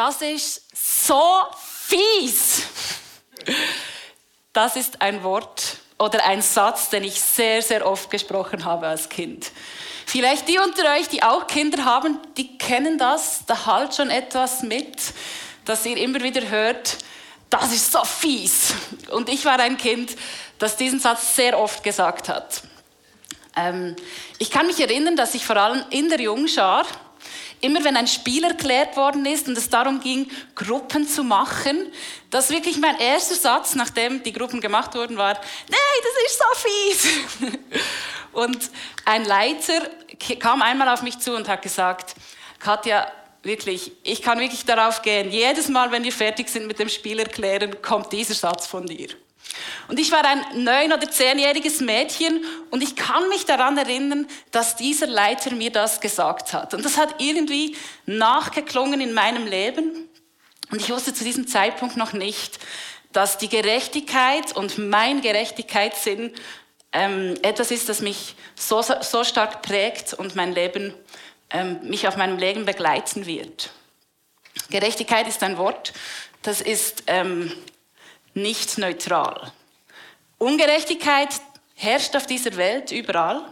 das ist so fies. Das ist ein Wort oder ein Satz, den ich sehr, sehr oft gesprochen habe als Kind. Vielleicht die unter euch, die auch Kinder haben, die kennen das, da halt schon etwas mit, dass ihr immer wieder hört, das ist so fies. Und ich war ein Kind, das diesen Satz sehr oft gesagt hat. Ähm, ich kann mich erinnern, dass ich vor allem in der Jungschar, immer wenn ein Spiel erklärt worden ist und es darum ging, Gruppen zu machen, dass wirklich mein erster Satz, nachdem die Gruppen gemacht wurden, war, nein, das ist so fies. Und ein Leiter kam einmal auf mich zu und hat gesagt, Katja, wirklich, ich kann wirklich darauf gehen, jedes Mal, wenn wir fertig sind mit dem Spiel erklären, kommt dieser Satz von dir. Und ich war ein neun- oder zehnjähriges Mädchen und ich kann mich daran erinnern, dass dieser Leiter mir das gesagt hat. Und das hat irgendwie nachgeklungen in meinem Leben. Und ich wusste zu diesem Zeitpunkt noch nicht, dass die Gerechtigkeit und mein Gerechtigkeitssinn ähm, etwas ist, das mich so, so stark prägt und mein Leben, ähm, mich auf meinem Leben begleiten wird. Gerechtigkeit ist ein Wort, das ist ähm, nicht neutral. Ungerechtigkeit herrscht auf dieser Welt überall.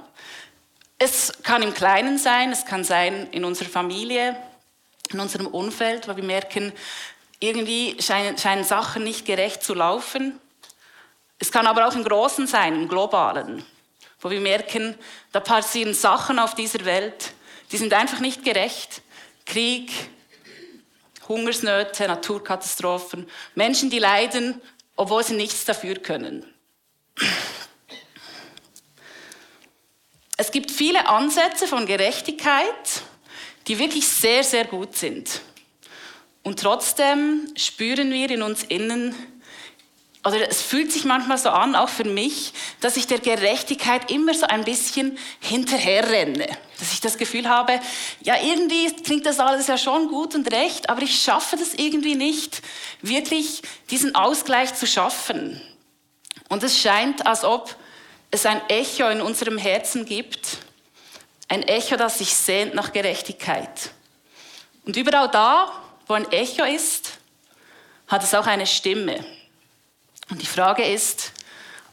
Es kann im Kleinen sein, es kann sein in unserer Familie, in unserem Umfeld, wo wir merken, irgendwie scheinen, scheinen Sachen nicht gerecht zu laufen. Es kann aber auch im Großen sein, im Globalen, wo wir merken, da passieren Sachen auf dieser Welt, die sind einfach nicht gerecht. Krieg, Hungersnöte, Naturkatastrophen, Menschen, die leiden, obwohl sie nichts dafür können. Es gibt viele Ansätze von Gerechtigkeit, die wirklich sehr, sehr gut sind. Und trotzdem spüren wir in uns innen, oder es fühlt sich manchmal so an, auch für mich, dass ich der Gerechtigkeit immer so ein bisschen hinterherrenne. Dass ich das Gefühl habe, ja, irgendwie klingt das alles ja schon gut und recht, aber ich schaffe das irgendwie nicht, wirklich diesen Ausgleich zu schaffen. Und es scheint, als ob es ein Echo in unserem Herzen gibt, ein Echo, das sich sehnt nach Gerechtigkeit. Und überall da, wo ein Echo ist, hat es auch eine Stimme. Und die Frage ist,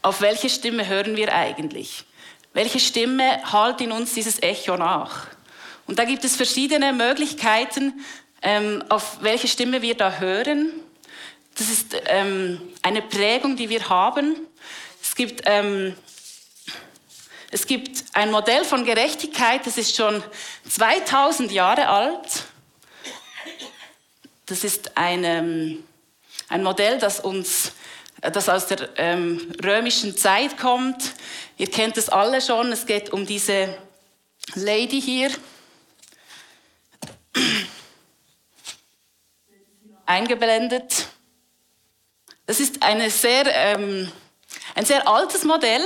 auf welche Stimme hören wir eigentlich? Welche Stimme halt in uns dieses Echo nach? Und da gibt es verschiedene Möglichkeiten, ähm, auf welche Stimme wir da hören. Das ist ähm, eine Prägung, die wir haben. Es gibt, ähm, es gibt ein Modell von Gerechtigkeit, das ist schon 2000 Jahre alt. Das ist ein, ein Modell, das uns das aus der ähm, römischen Zeit kommt. Ihr kennt es alle schon, es geht um diese Lady hier. Eingeblendet. Das ist sehr, ähm, ein sehr altes Modell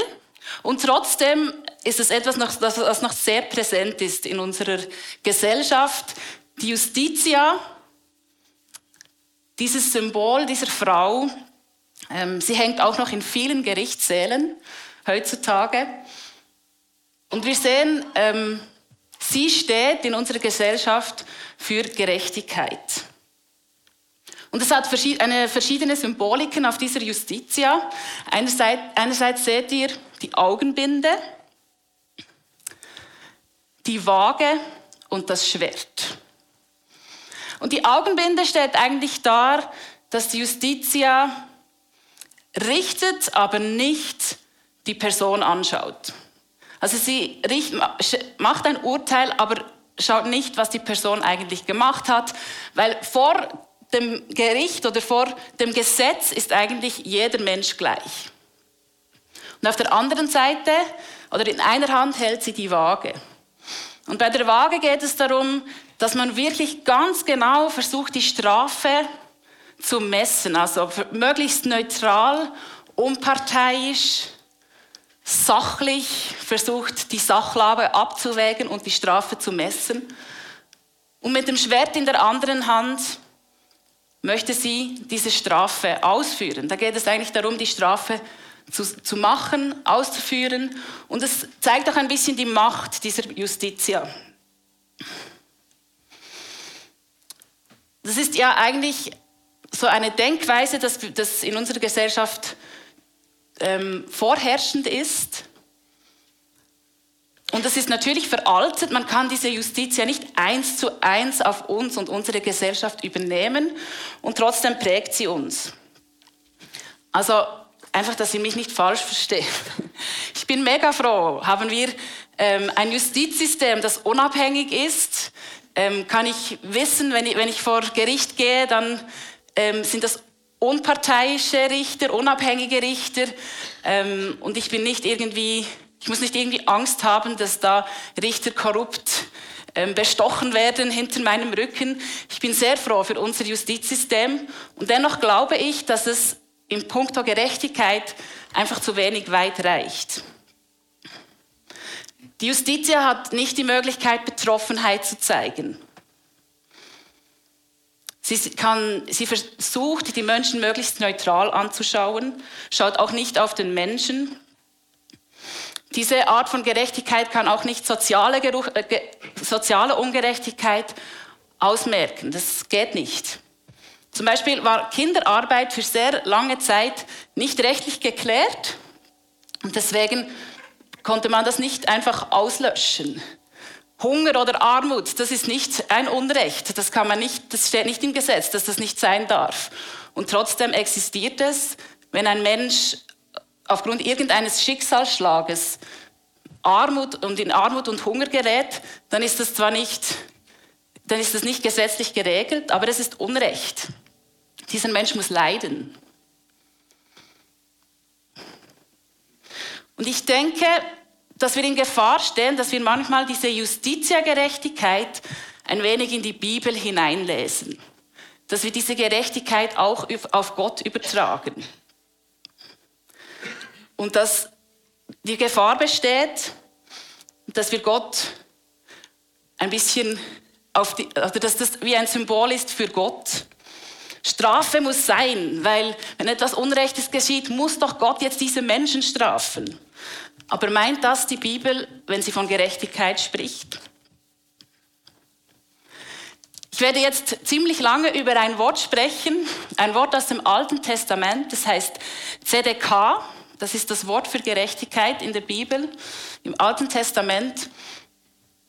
und trotzdem ist es etwas, das noch sehr präsent ist in unserer Gesellschaft. Die Justitia, dieses Symbol dieser Frau, sie hängt auch noch in vielen Gerichtssälen heutzutage. Und wir sehen, ähm, sie steht in unserer Gesellschaft für Gerechtigkeit. Und es hat eine verschiedene Symboliken auf dieser Justitia. Einerseits, einerseits seht ihr die Augenbinde, die Waage und das Schwert. Und die Augenbinde stellt eigentlich dar, dass die Justitia richtet, aber nicht die Person anschaut. Also sie macht ein Urteil, aber schaut nicht, was die Person eigentlich gemacht hat, weil vor dem Gericht oder vor dem Gesetz ist eigentlich jeder Mensch gleich. Und auf der anderen Seite oder in einer Hand hält sie die Waage. Und bei der Waage geht es darum, dass man wirklich ganz genau versucht, die Strafe zu messen, also möglichst neutral, unparteiisch, sachlich versucht, die Sachlage abzuwägen und die Strafe zu messen. Und mit dem Schwert in der anderen Hand möchte sie diese Strafe ausführen. Da geht es eigentlich darum, die Strafe zu, zu machen, auszuführen. Und es zeigt auch ein bisschen die Macht dieser Justitia. Das ist ja eigentlich so eine Denkweise, dass das in unserer Gesellschaft ähm, vorherrschend ist. Und das ist natürlich veraltet. Man kann diese Justiz ja nicht eins zu eins auf uns und unsere Gesellschaft übernehmen. Und trotzdem prägt sie uns. Also einfach, dass ihr mich nicht falsch versteht. Ich bin mega froh. Haben wir ähm, ein Justizsystem, das unabhängig ist? Ähm, kann ich wissen, wenn ich, wenn ich vor Gericht gehe, dann ähm, sind das unparteiische Richter, unabhängige Richter. Ähm, und ich bin nicht irgendwie, ich muss nicht irgendwie Angst haben, dass da Richter korrupt ähm, bestochen werden hinter meinem Rücken. Ich bin sehr froh für unser Justizsystem. Und dennoch glaube ich, dass es im Punkto Gerechtigkeit einfach zu wenig weit reicht. Die Justitia hat nicht die Möglichkeit, Betroffenheit zu zeigen. Sie, kann, sie versucht, die Menschen möglichst neutral anzuschauen, schaut auch nicht auf den Menschen. Diese Art von Gerechtigkeit kann auch nicht soziale, äh, soziale Ungerechtigkeit ausmerken. Das geht nicht. Zum Beispiel war Kinderarbeit für sehr lange Zeit nicht rechtlich geklärt und deswegen konnte man das nicht einfach auslöschen. Hunger oder Armut, das ist nicht ein Unrecht, das kann man nicht, das steht nicht im Gesetz, dass das nicht sein darf. Und trotzdem existiert es, wenn ein Mensch aufgrund irgendeines Schicksalsschlages Armut und in Armut und Hunger gerät, dann ist das zwar nicht, dann ist das nicht gesetzlich geregelt, aber es ist Unrecht. Dieser Mensch muss leiden. Und ich denke, dass wir in Gefahr stehen, dass wir manchmal diese Justitia-Gerechtigkeit ein wenig in die Bibel hineinlesen. Dass wir diese Gerechtigkeit auch auf Gott übertragen. Und dass die Gefahr besteht, dass wir Gott ein bisschen auf die, oder dass das wie ein Symbol ist für Gott. Strafe muss sein, weil wenn etwas Unrechtes geschieht, muss doch Gott jetzt diese Menschen strafen. Aber meint das die Bibel, wenn sie von Gerechtigkeit spricht? Ich werde jetzt ziemlich lange über ein Wort sprechen, ein Wort aus dem Alten Testament, das heißt ZDK, das ist das Wort für Gerechtigkeit in der Bibel, im Alten Testament.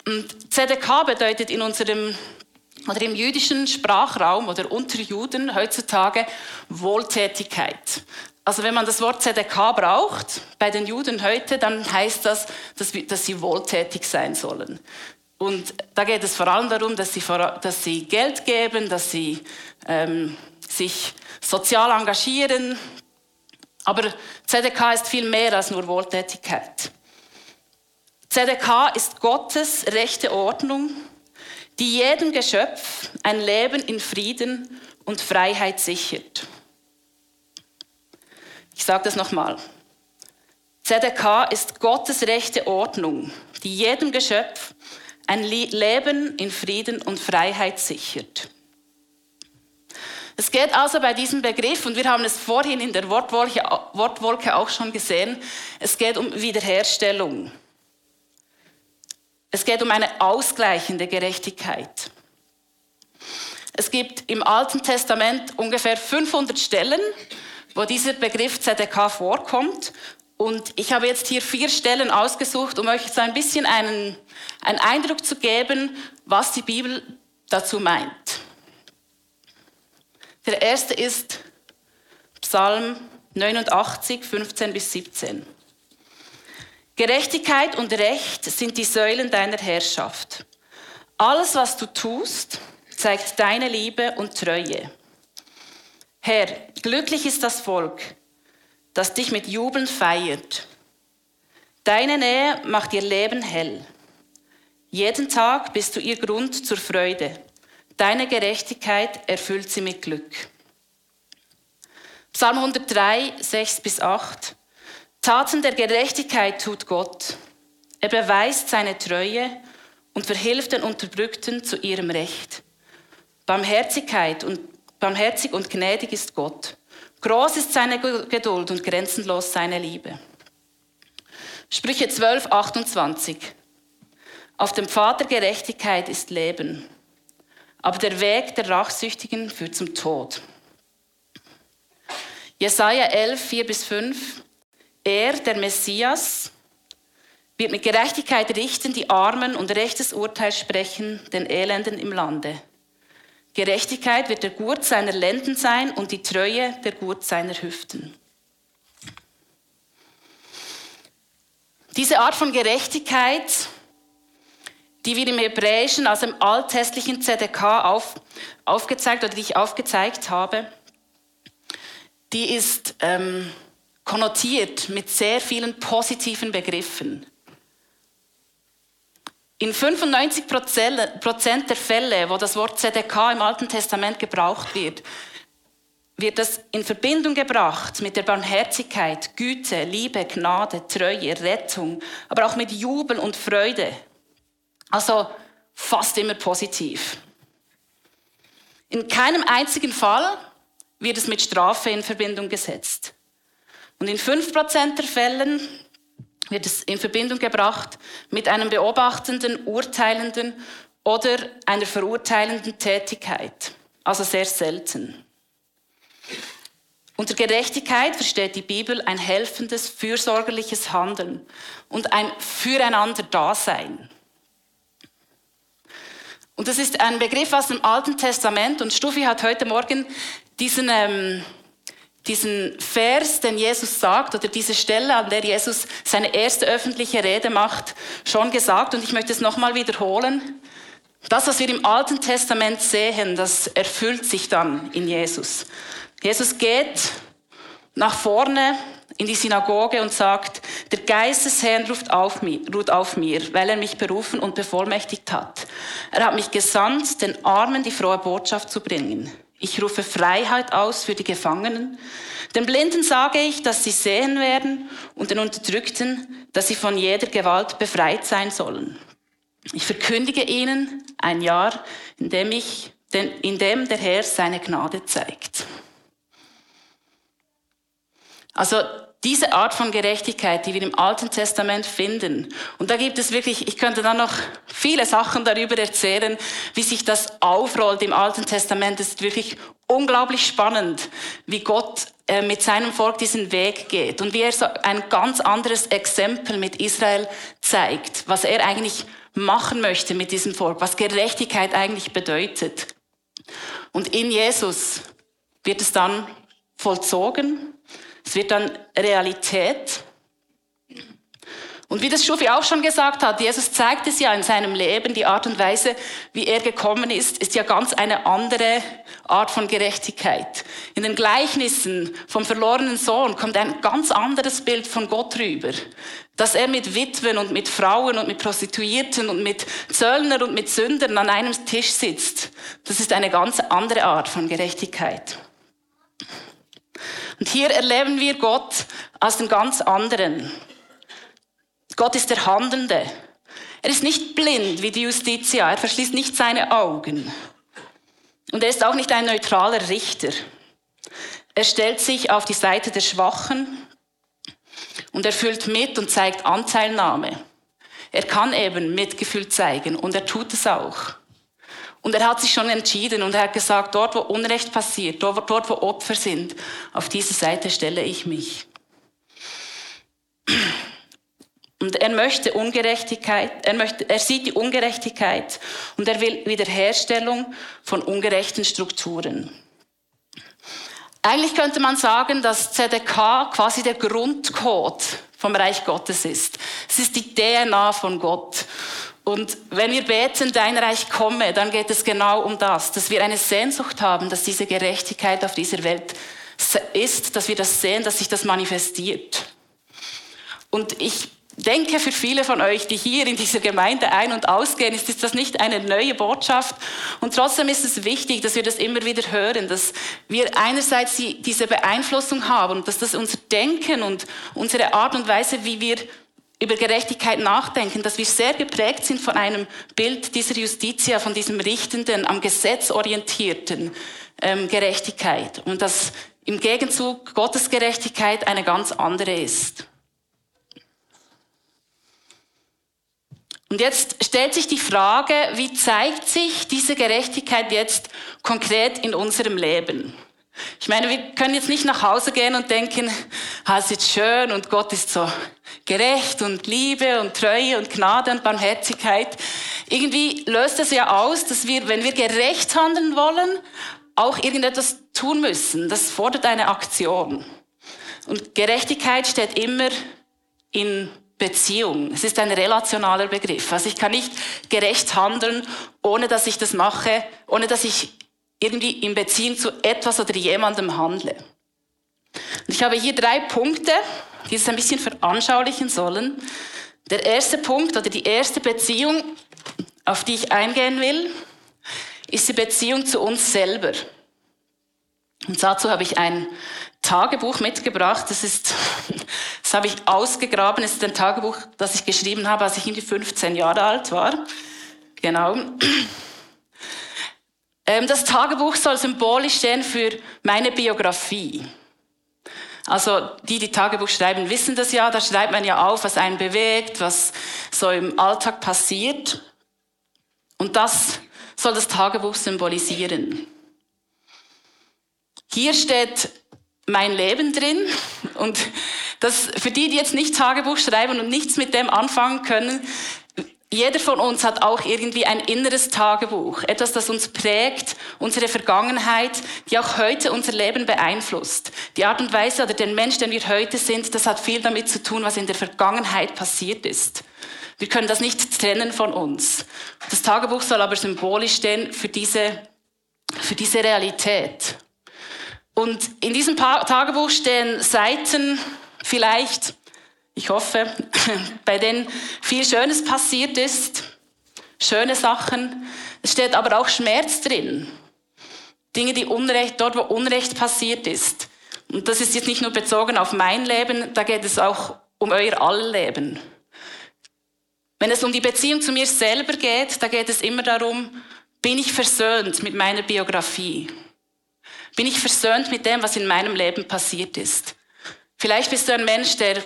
Und ZDK bedeutet in unserem oder im jüdischen Sprachraum oder unter Juden heutzutage Wohltätigkeit. Also wenn man das Wort ZDK braucht bei den Juden heute, dann heißt das, dass, dass sie wohltätig sein sollen. Und da geht es vor allem darum, dass sie, dass sie Geld geben, dass sie ähm, sich sozial engagieren. Aber ZDK ist viel mehr als nur Wohltätigkeit. ZDK ist Gottes rechte Ordnung, die jedem Geschöpf ein Leben in Frieden und Freiheit sichert. Ich sage das nochmal. ZDK ist Gottes rechte Ordnung, die jedem Geschöpf ein Leben in Frieden und Freiheit sichert. Es geht also bei diesem Begriff, und wir haben es vorhin in der Wortwolke, Wortwolke auch schon gesehen, es geht um Wiederherstellung. Es geht um eine ausgleichende Gerechtigkeit. Es gibt im Alten Testament ungefähr 500 Stellen, wo dieser Begriff ZDK vorkommt. Und ich habe jetzt hier vier Stellen ausgesucht, um euch so ein bisschen einen, einen Eindruck zu geben, was die Bibel dazu meint. Der erste ist Psalm 89, 15 bis 17. Gerechtigkeit und Recht sind die Säulen deiner Herrschaft. Alles, was du tust, zeigt deine Liebe und Treue. Herr, glücklich ist das Volk, das dich mit Jubeln feiert. Deine Nähe macht ihr Leben hell. Jeden Tag bist du ihr Grund zur Freude. Deine Gerechtigkeit erfüllt sie mit Glück. Psalm 103, 6 bis 8. Taten der Gerechtigkeit tut Gott. Er beweist seine Treue und verhilft den Unterdrückten zu ihrem Recht. Barmherzigkeit und Barmherzig und gnädig ist Gott. Groß ist seine Geduld und grenzenlos seine Liebe. Sprüche 12, 28. Auf dem der Gerechtigkeit ist Leben. aber der Weg der Rachsüchtigen führt zum Tod. Jesaja 11, 4 bis 5. Er, der Messias, wird mit Gerechtigkeit richten, die Armen und rechtes Urteil sprechen, den Elenden im Lande. Gerechtigkeit wird der Gurt seiner Lenden sein und die Treue der Gurt seiner Hüften. Diese Art von Gerechtigkeit, die wir im Hebräischen, also im alttestlichen ZDK auf, aufgezeigt oder die ich aufgezeigt habe, die ist ähm, konnotiert mit sehr vielen positiven Begriffen. In 95 Prozent der Fälle, wo das Wort ZDK im Alten Testament gebraucht wird, wird das in Verbindung gebracht mit der Barmherzigkeit, Güte, Liebe, Gnade, Treue, Rettung, aber auch mit Jubel und Freude. Also fast immer positiv. In keinem einzigen Fall wird es mit Strafe in Verbindung gesetzt. Und in 5% der Fällen wird es in Verbindung gebracht mit einem beobachtenden, urteilenden oder einer verurteilenden Tätigkeit. Also sehr selten. Unter Gerechtigkeit versteht die Bibel ein helfendes, fürsorgerliches Handeln und ein Füreinander-Dasein. Und das ist ein Begriff aus dem Alten Testament und Stufi hat heute Morgen diesen ähm, diesen Vers, den Jesus sagt, oder diese Stelle, an der Jesus seine erste öffentliche Rede macht, schon gesagt. Und ich möchte es nochmal wiederholen. Das, was wir im Alten Testament sehen, das erfüllt sich dann in Jesus. Jesus geht nach vorne in die Synagoge und sagt, der Geist des Herrn ruft auf, mir, ruht auf mir, weil er mich berufen und bevollmächtigt hat. Er hat mich gesandt, den Armen die frohe Botschaft zu bringen ich rufe Freiheit aus für die Gefangenen. Den Blinden sage ich, dass sie sehen werden und den Unterdrückten, dass sie von jeder Gewalt befreit sein sollen. Ich verkündige ihnen ein Jahr, in dem, ich, in dem der Herr seine Gnade zeigt. Also diese Art von Gerechtigkeit, die wir im Alten Testament finden. Und da gibt es wirklich, ich könnte da noch viele Sachen darüber erzählen, wie sich das aufrollt im Alten Testament. Es ist wirklich unglaublich spannend, wie Gott äh, mit seinem Volk diesen Weg geht und wie er so ein ganz anderes Exempel mit Israel zeigt, was er eigentlich machen möchte mit diesem Volk, was Gerechtigkeit eigentlich bedeutet. Und in Jesus wird es dann vollzogen es wird dann Realität. Und wie das Schufi auch schon gesagt hat, Jesus zeigt es ja in seinem Leben, die Art und Weise, wie er gekommen ist, ist ja ganz eine andere Art von Gerechtigkeit. In den Gleichnissen vom verlorenen Sohn kommt ein ganz anderes Bild von Gott rüber. Dass er mit Witwen und mit Frauen und mit Prostituierten und mit Zöllner und mit Sündern an einem Tisch sitzt. Das ist eine ganz andere Art von Gerechtigkeit. Und hier erleben wir Gott als den ganz anderen. Gott ist der Handelnde. Er ist nicht blind wie die Justitia. Er verschließt nicht seine Augen. Und er ist auch nicht ein neutraler Richter. Er stellt sich auf die Seite der Schwachen und er fühlt mit und zeigt Anteilnahme. Er kann eben Mitgefühl zeigen und er tut es auch. Und er hat sich schon entschieden und er hat gesagt, dort wo Unrecht passiert, dort, wo Opfer sind, auf diese Seite stelle ich mich. Und er möchte Ungerechtigkeit, er, möchte, er sieht die Ungerechtigkeit und er will Wiederherstellung von ungerechten Strukturen. Eigentlich könnte man sagen, dass ZDK quasi der Grundcode vom Reich Gottes ist. Es ist die DNA von Gott. Und wenn wir beten, dein Reich komme, dann geht es genau um das, dass wir eine Sehnsucht haben, dass diese Gerechtigkeit auf dieser Welt ist, dass wir das sehen, dass sich das manifestiert. Und ich denke, für viele von euch, die hier in dieser Gemeinde ein- und ausgehen, ist das nicht eine neue Botschaft. Und trotzdem ist es wichtig, dass wir das immer wieder hören, dass wir einerseits diese Beeinflussung haben und dass das unser Denken und unsere Art und Weise, wie wir über Gerechtigkeit nachdenken, dass wir sehr geprägt sind von einem Bild dieser Justitia, von diesem richtenden, am Gesetz orientierten ähm, Gerechtigkeit und dass im Gegenzug Gottes Gerechtigkeit eine ganz andere ist. Und jetzt stellt sich die Frage, wie zeigt sich diese Gerechtigkeit jetzt konkret in unserem Leben? Ich meine, wir können jetzt nicht nach Hause gehen und denken, ah, es ist schön und Gott ist so gerecht und Liebe und Treue und Gnade und Barmherzigkeit. Irgendwie löst das ja aus, dass wir, wenn wir gerecht handeln wollen, auch irgendetwas tun müssen. Das fordert eine Aktion. Und Gerechtigkeit steht immer in Beziehung. Es ist ein relationaler Begriff. Also ich kann nicht gerecht handeln, ohne dass ich das mache, ohne dass ich irgendwie in Beziehung zu etwas oder jemandem handle. Und ich habe hier drei Punkte, die es ein bisschen veranschaulichen sollen. Der erste Punkt oder die erste Beziehung, auf die ich eingehen will, ist die Beziehung zu uns selber. Und dazu habe ich ein Tagebuch mitgebracht. Das ist, das habe ich ausgegraben. Es ist ein Tagebuch, das ich geschrieben habe, als ich irgendwie 15 Jahre alt war. Genau. Ähm, das Tagebuch soll symbolisch stehen für meine Biografie. Also die, die Tagebuch schreiben, wissen das ja. Da schreibt man ja auf, was einen bewegt, was so im Alltag passiert. Und das soll das Tagebuch symbolisieren. Hier steht mein Leben drin und das für die, die jetzt nicht Tagebuch schreiben und nichts mit dem anfangen können, jeder von uns hat auch irgendwie ein inneres Tagebuch, etwas, das uns prägt, unsere Vergangenheit, die auch heute unser Leben beeinflusst. Die Art und Weise oder den Mensch, den wir heute sind, das hat viel damit zu tun, was in der Vergangenheit passiert ist. Wir können das nicht trennen von uns. Das Tagebuch soll aber symbolisch stehen für diese, für diese Realität. Und in diesem Tagebuch stehen Seiten vielleicht ich hoffe, bei denen viel Schönes passiert ist, schöne Sachen. Es steht aber auch Schmerz drin. Dinge, die Unrecht, dort wo Unrecht passiert ist. Und das ist jetzt nicht nur bezogen auf mein Leben, da geht es auch um euer Allleben. Wenn es um die Beziehung zu mir selber geht, da geht es immer darum, bin ich versöhnt mit meiner Biografie? Bin ich versöhnt mit dem, was in meinem Leben passiert ist? Vielleicht bist du ein Mensch, der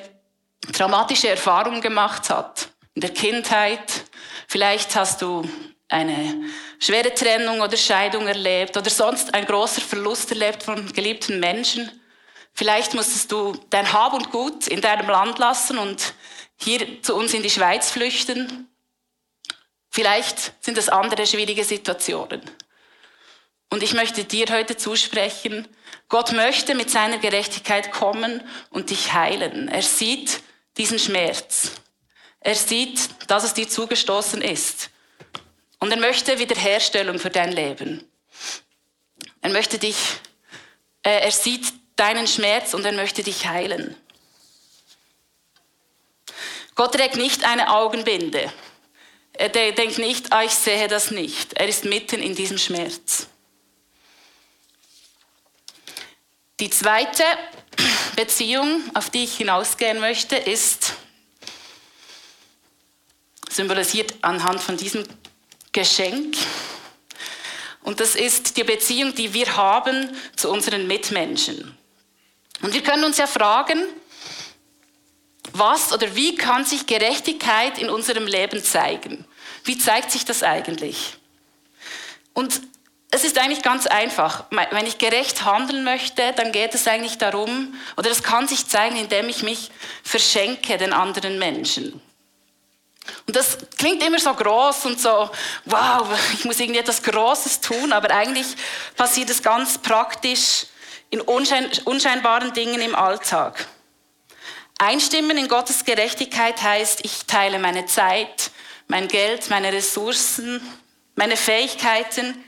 traumatische Erfahrungen gemacht hat in der Kindheit. Vielleicht hast du eine schwere Trennung oder Scheidung erlebt oder sonst ein großer Verlust erlebt von geliebten Menschen. Vielleicht musstest du dein Hab und Gut in deinem Land lassen und hier zu uns in die Schweiz flüchten. Vielleicht sind es andere schwierige Situationen. Und ich möchte dir heute zusprechen, Gott möchte mit seiner Gerechtigkeit kommen und dich heilen. Er sieht, diesen Schmerz. Er sieht, dass es dir zugestoßen ist. Und er möchte Wiederherstellung für dein Leben. Er möchte dich, äh, er sieht deinen Schmerz und er möchte dich heilen. Gott trägt nicht eine Augenbinde. Er denkt nicht, ah, ich sehe das nicht. Er ist mitten in diesem Schmerz. Die zweite Beziehung, auf die ich hinausgehen möchte, ist symbolisiert anhand von diesem Geschenk. Und das ist die Beziehung, die wir haben zu unseren Mitmenschen. Und wir können uns ja fragen, was oder wie kann sich Gerechtigkeit in unserem Leben zeigen? Wie zeigt sich das eigentlich? Und es ist eigentlich ganz einfach. Wenn ich gerecht handeln möchte, dann geht es eigentlich darum, oder es kann sich zeigen, indem ich mich verschenke den anderen Menschen. Und das klingt immer so groß und so, wow, ich muss irgendwie etwas Großes tun, aber eigentlich passiert es ganz praktisch in unschein unscheinbaren Dingen im Alltag. Einstimmen in Gottes Gerechtigkeit heißt, ich teile meine Zeit, mein Geld, meine Ressourcen, meine Fähigkeiten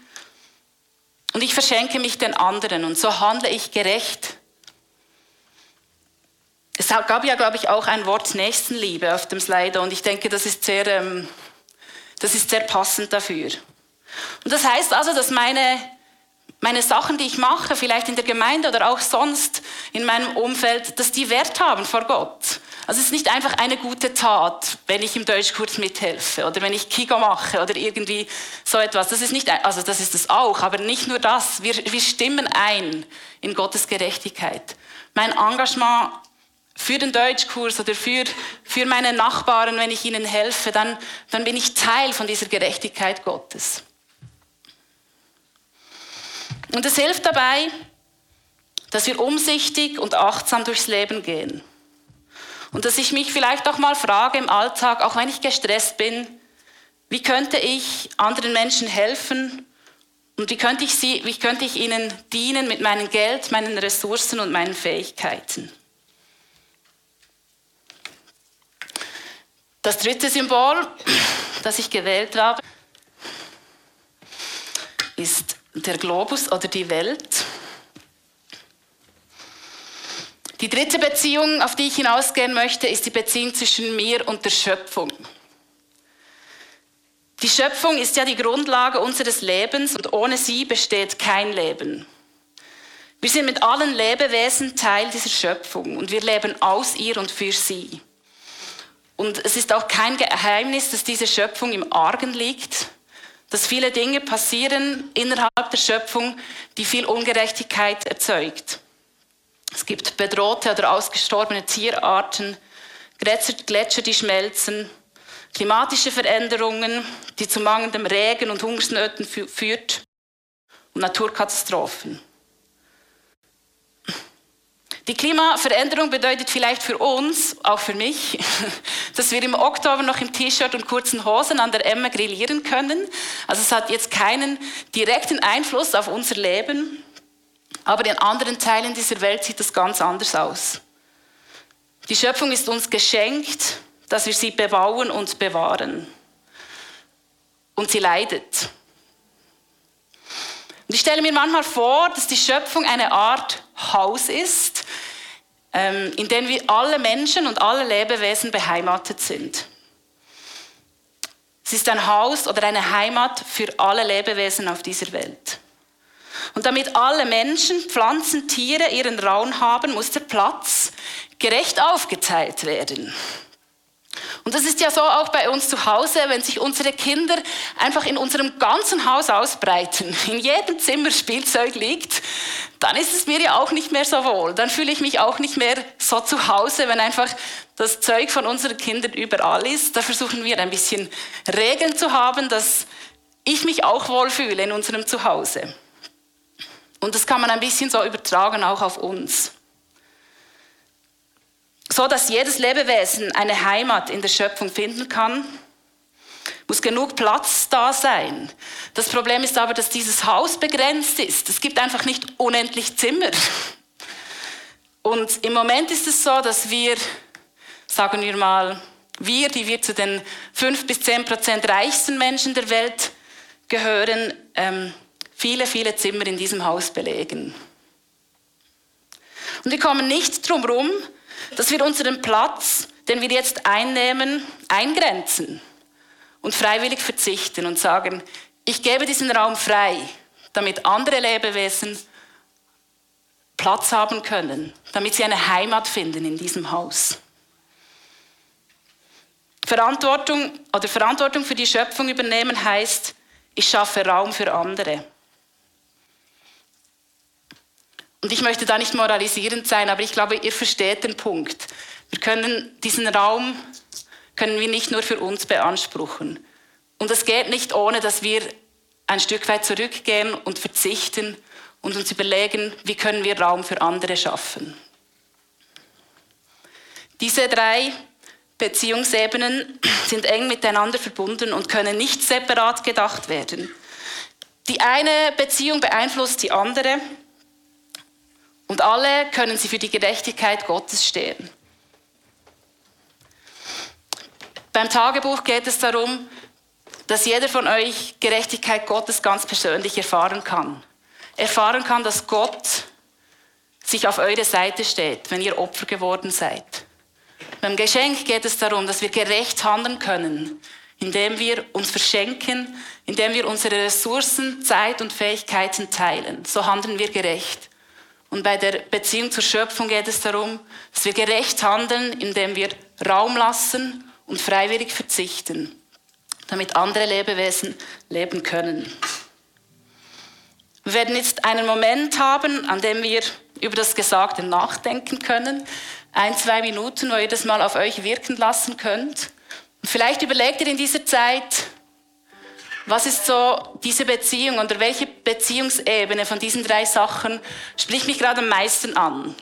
und ich verschenke mich den anderen und so handle ich gerecht. Es gab ja, glaube ich, auch ein Wort Nächstenliebe auf dem Slider und ich denke, das ist sehr, ähm, das ist sehr passend dafür. Und das heißt also, dass meine, meine Sachen, die ich mache, vielleicht in der Gemeinde oder auch sonst in meinem Umfeld, dass die Wert haben vor Gott. Also es ist nicht einfach eine gute Tat, wenn ich im Deutschkurs mithelfe oder wenn ich Kigo mache oder irgendwie so etwas. Das ist nicht, also das ist es auch, aber nicht nur das. Wir, wir stimmen ein in Gottes Gerechtigkeit. Mein Engagement für den Deutschkurs oder für, für meine Nachbarn, wenn ich ihnen helfe, dann, dann bin ich Teil von dieser Gerechtigkeit Gottes. Und es hilft dabei, dass wir umsichtig und achtsam durchs Leben gehen. Und dass ich mich vielleicht auch mal frage im Alltag, auch wenn ich gestresst bin, wie könnte ich anderen Menschen helfen und wie könnte ich, sie, wie könnte ich ihnen dienen mit meinem Geld, meinen Ressourcen und meinen Fähigkeiten. Das dritte Symbol, das ich gewählt habe, ist der Globus oder die Welt. Die dritte Beziehung, auf die ich hinausgehen möchte, ist die Beziehung zwischen mir und der Schöpfung. Die Schöpfung ist ja die Grundlage unseres Lebens und ohne sie besteht kein Leben. Wir sind mit allen Lebewesen Teil dieser Schöpfung und wir leben aus ihr und für sie. Und es ist auch kein Geheimnis, dass diese Schöpfung im Argen liegt, dass viele Dinge passieren innerhalb der Schöpfung, die viel Ungerechtigkeit erzeugt. Es gibt bedrohte oder ausgestorbene Tierarten, Gletscher, die schmelzen, klimatische Veränderungen, die zu mangelndem Regen und Hungersnöten führt und Naturkatastrophen. Die Klimaveränderung bedeutet vielleicht für uns, auch für mich, dass wir im Oktober noch im T-Shirt und kurzen Hosen an der Emme grillieren können. Also es hat jetzt keinen direkten Einfluss auf unser Leben, aber in anderen Teilen dieser Welt sieht es ganz anders aus. Die Schöpfung ist uns geschenkt, dass wir sie bebauen und bewahren. Und sie leidet. Und ich stelle mir manchmal vor, dass die Schöpfung eine Art Haus ist, ähm, in dem wir alle Menschen und alle Lebewesen beheimatet sind. Es ist ein Haus oder eine Heimat für alle Lebewesen auf dieser Welt. Und damit alle Menschen, Pflanzen, Tiere ihren Raum haben, muss der Platz gerecht aufgeteilt werden. Und das ist ja so auch bei uns zu Hause, wenn sich unsere Kinder einfach in unserem ganzen Haus ausbreiten, in jedem Zimmer Spielzeug liegt, dann ist es mir ja auch nicht mehr so wohl. Dann fühle ich mich auch nicht mehr so zu Hause, wenn einfach das Zeug von unseren Kindern überall ist. Da versuchen wir ein bisschen Regeln zu haben, dass ich mich auch wohlfühle in unserem Zuhause. Und das kann man ein bisschen so übertragen auch auf uns. So dass jedes Lebewesen eine Heimat in der Schöpfung finden kann, muss genug Platz da sein. Das Problem ist aber, dass dieses Haus begrenzt ist. Es gibt einfach nicht unendlich Zimmer. Und im Moment ist es so, dass wir, sagen wir mal, wir, die wir zu den fünf bis zehn Prozent reichsten Menschen der Welt gehören, ähm, viele, viele Zimmer in diesem Haus belegen. Und wir kommen nicht drum herum, dass wir unseren Platz, den wir jetzt einnehmen, eingrenzen und freiwillig verzichten und sagen, ich gebe diesen Raum frei, damit andere Lebewesen Platz haben können, damit sie eine Heimat finden in diesem Haus. Verantwortung oder Verantwortung für die Schöpfung übernehmen heißt, ich schaffe Raum für andere. Und ich möchte da nicht moralisierend sein, aber ich glaube, ihr versteht den Punkt. Wir können diesen Raum, können wir nicht nur für uns beanspruchen. Und es geht nicht ohne, dass wir ein Stück weit zurückgehen und verzichten und uns überlegen, wie können wir Raum für andere schaffen. Diese drei Beziehungsebenen sind eng miteinander verbunden und können nicht separat gedacht werden. Die eine Beziehung beeinflusst die andere und alle können sie für die Gerechtigkeit Gottes stehen. Beim Tagebuch geht es darum, dass jeder von euch Gerechtigkeit Gottes ganz persönlich erfahren kann. Erfahren kann, dass Gott sich auf eure Seite steht, wenn ihr Opfer geworden seid. Beim Geschenk geht es darum, dass wir gerecht handeln können, indem wir uns verschenken, indem wir unsere Ressourcen, Zeit und Fähigkeiten teilen. So handeln wir gerecht. Und bei der Beziehung zur Schöpfung geht es darum, dass wir gerecht handeln, indem wir Raum lassen und freiwillig verzichten, damit andere Lebewesen leben können. Wir werden jetzt einen Moment haben, an dem wir über das Gesagte nachdenken können. Ein, zwei Minuten, wo ihr das mal auf euch wirken lassen könnt. Und vielleicht überlegt ihr in dieser Zeit, was ist so diese Beziehung oder welche Beziehungsebene von diesen drei Sachen spricht mich gerade am meisten an?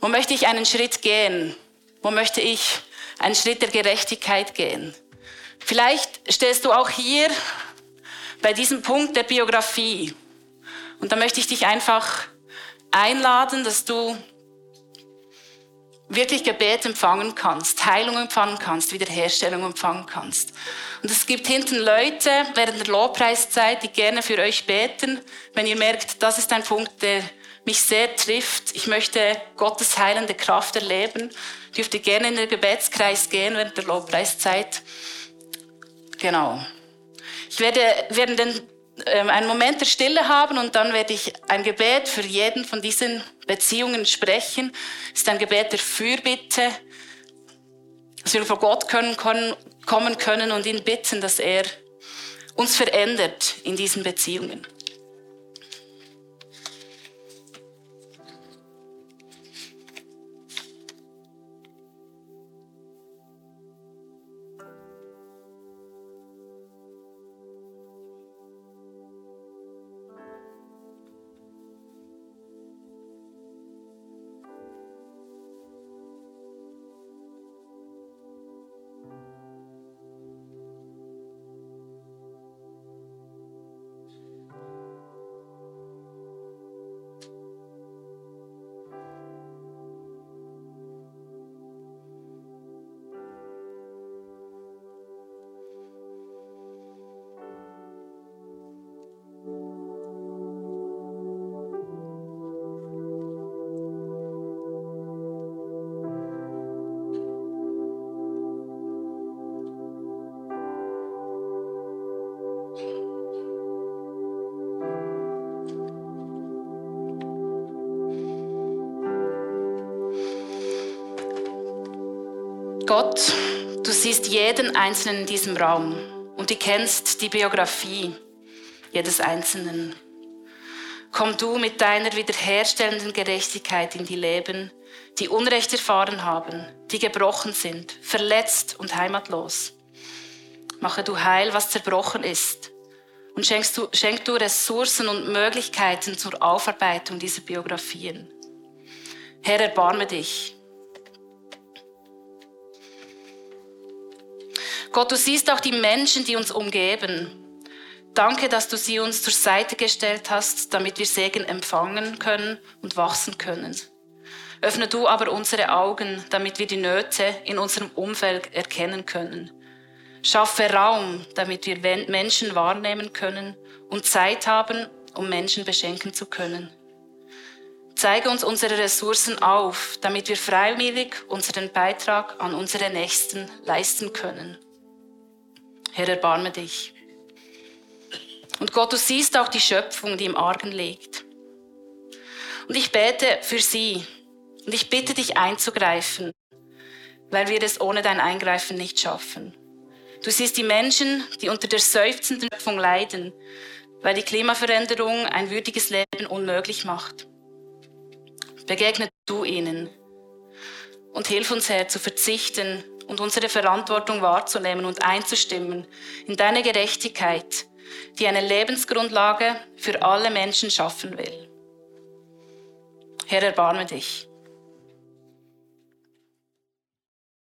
Wo möchte ich einen Schritt gehen? Wo möchte ich einen Schritt der Gerechtigkeit gehen? Vielleicht stehst du auch hier bei diesem Punkt der Biografie. Und da möchte ich dich einfach einladen, dass du wirklich Gebet empfangen kannst, Heilung empfangen kannst, Wiederherstellung empfangen kannst. Und es gibt hinten Leute während der Lobpreiszeit, die gerne für euch beten, wenn ihr merkt, das ist ein Punkt, der mich sehr trifft. Ich möchte Gottes heilende Kraft erleben. Dürft ihr gerne in den Gebetskreis gehen während der Lobpreiszeit. Genau. Ich werde während den einen Moment der Stille haben und dann werde ich ein Gebet für jeden von diesen Beziehungen sprechen. Es ist ein Gebet der Fürbitte, dass wir vor Gott können, können, kommen können und ihn bitten, dass er uns verändert in diesen Beziehungen. Gott, du siehst jeden Einzelnen in diesem Raum und du kennst die Biografie jedes Einzelnen. Komm du mit deiner wiederherstellenden Gerechtigkeit in die Leben, die Unrecht erfahren haben, die gebrochen sind, verletzt und heimatlos. Mache du heil, was zerbrochen ist. Und schenkst du, schenk du Ressourcen und Möglichkeiten zur Aufarbeitung dieser Biografien. Herr, erbarme dich. Gott, du siehst auch die Menschen, die uns umgeben. Danke, dass du sie uns zur Seite gestellt hast, damit wir Segen empfangen können und wachsen können. Öffne du aber unsere Augen, damit wir die Nöte in unserem Umfeld erkennen können. Schaffe Raum, damit wir Menschen wahrnehmen können und Zeit haben, um Menschen beschenken zu können. Zeige uns unsere Ressourcen auf, damit wir freiwillig unseren Beitrag an unsere Nächsten leisten können. Herr, erbarme dich. Und Gott, du siehst auch die Schöpfung, die im Argen liegt. Und ich bete für sie. Und ich bitte dich einzugreifen, weil wir es ohne dein Eingreifen nicht schaffen. Du siehst die Menschen, die unter der seufzenden Schöpfung leiden, weil die Klimaveränderung ein würdiges Leben unmöglich macht. Begegne du ihnen und hilf uns, Herr, zu verzichten und unsere Verantwortung wahrzunehmen und einzustimmen in deine Gerechtigkeit, die eine Lebensgrundlage für alle Menschen schaffen will. Herr, erbarme dich.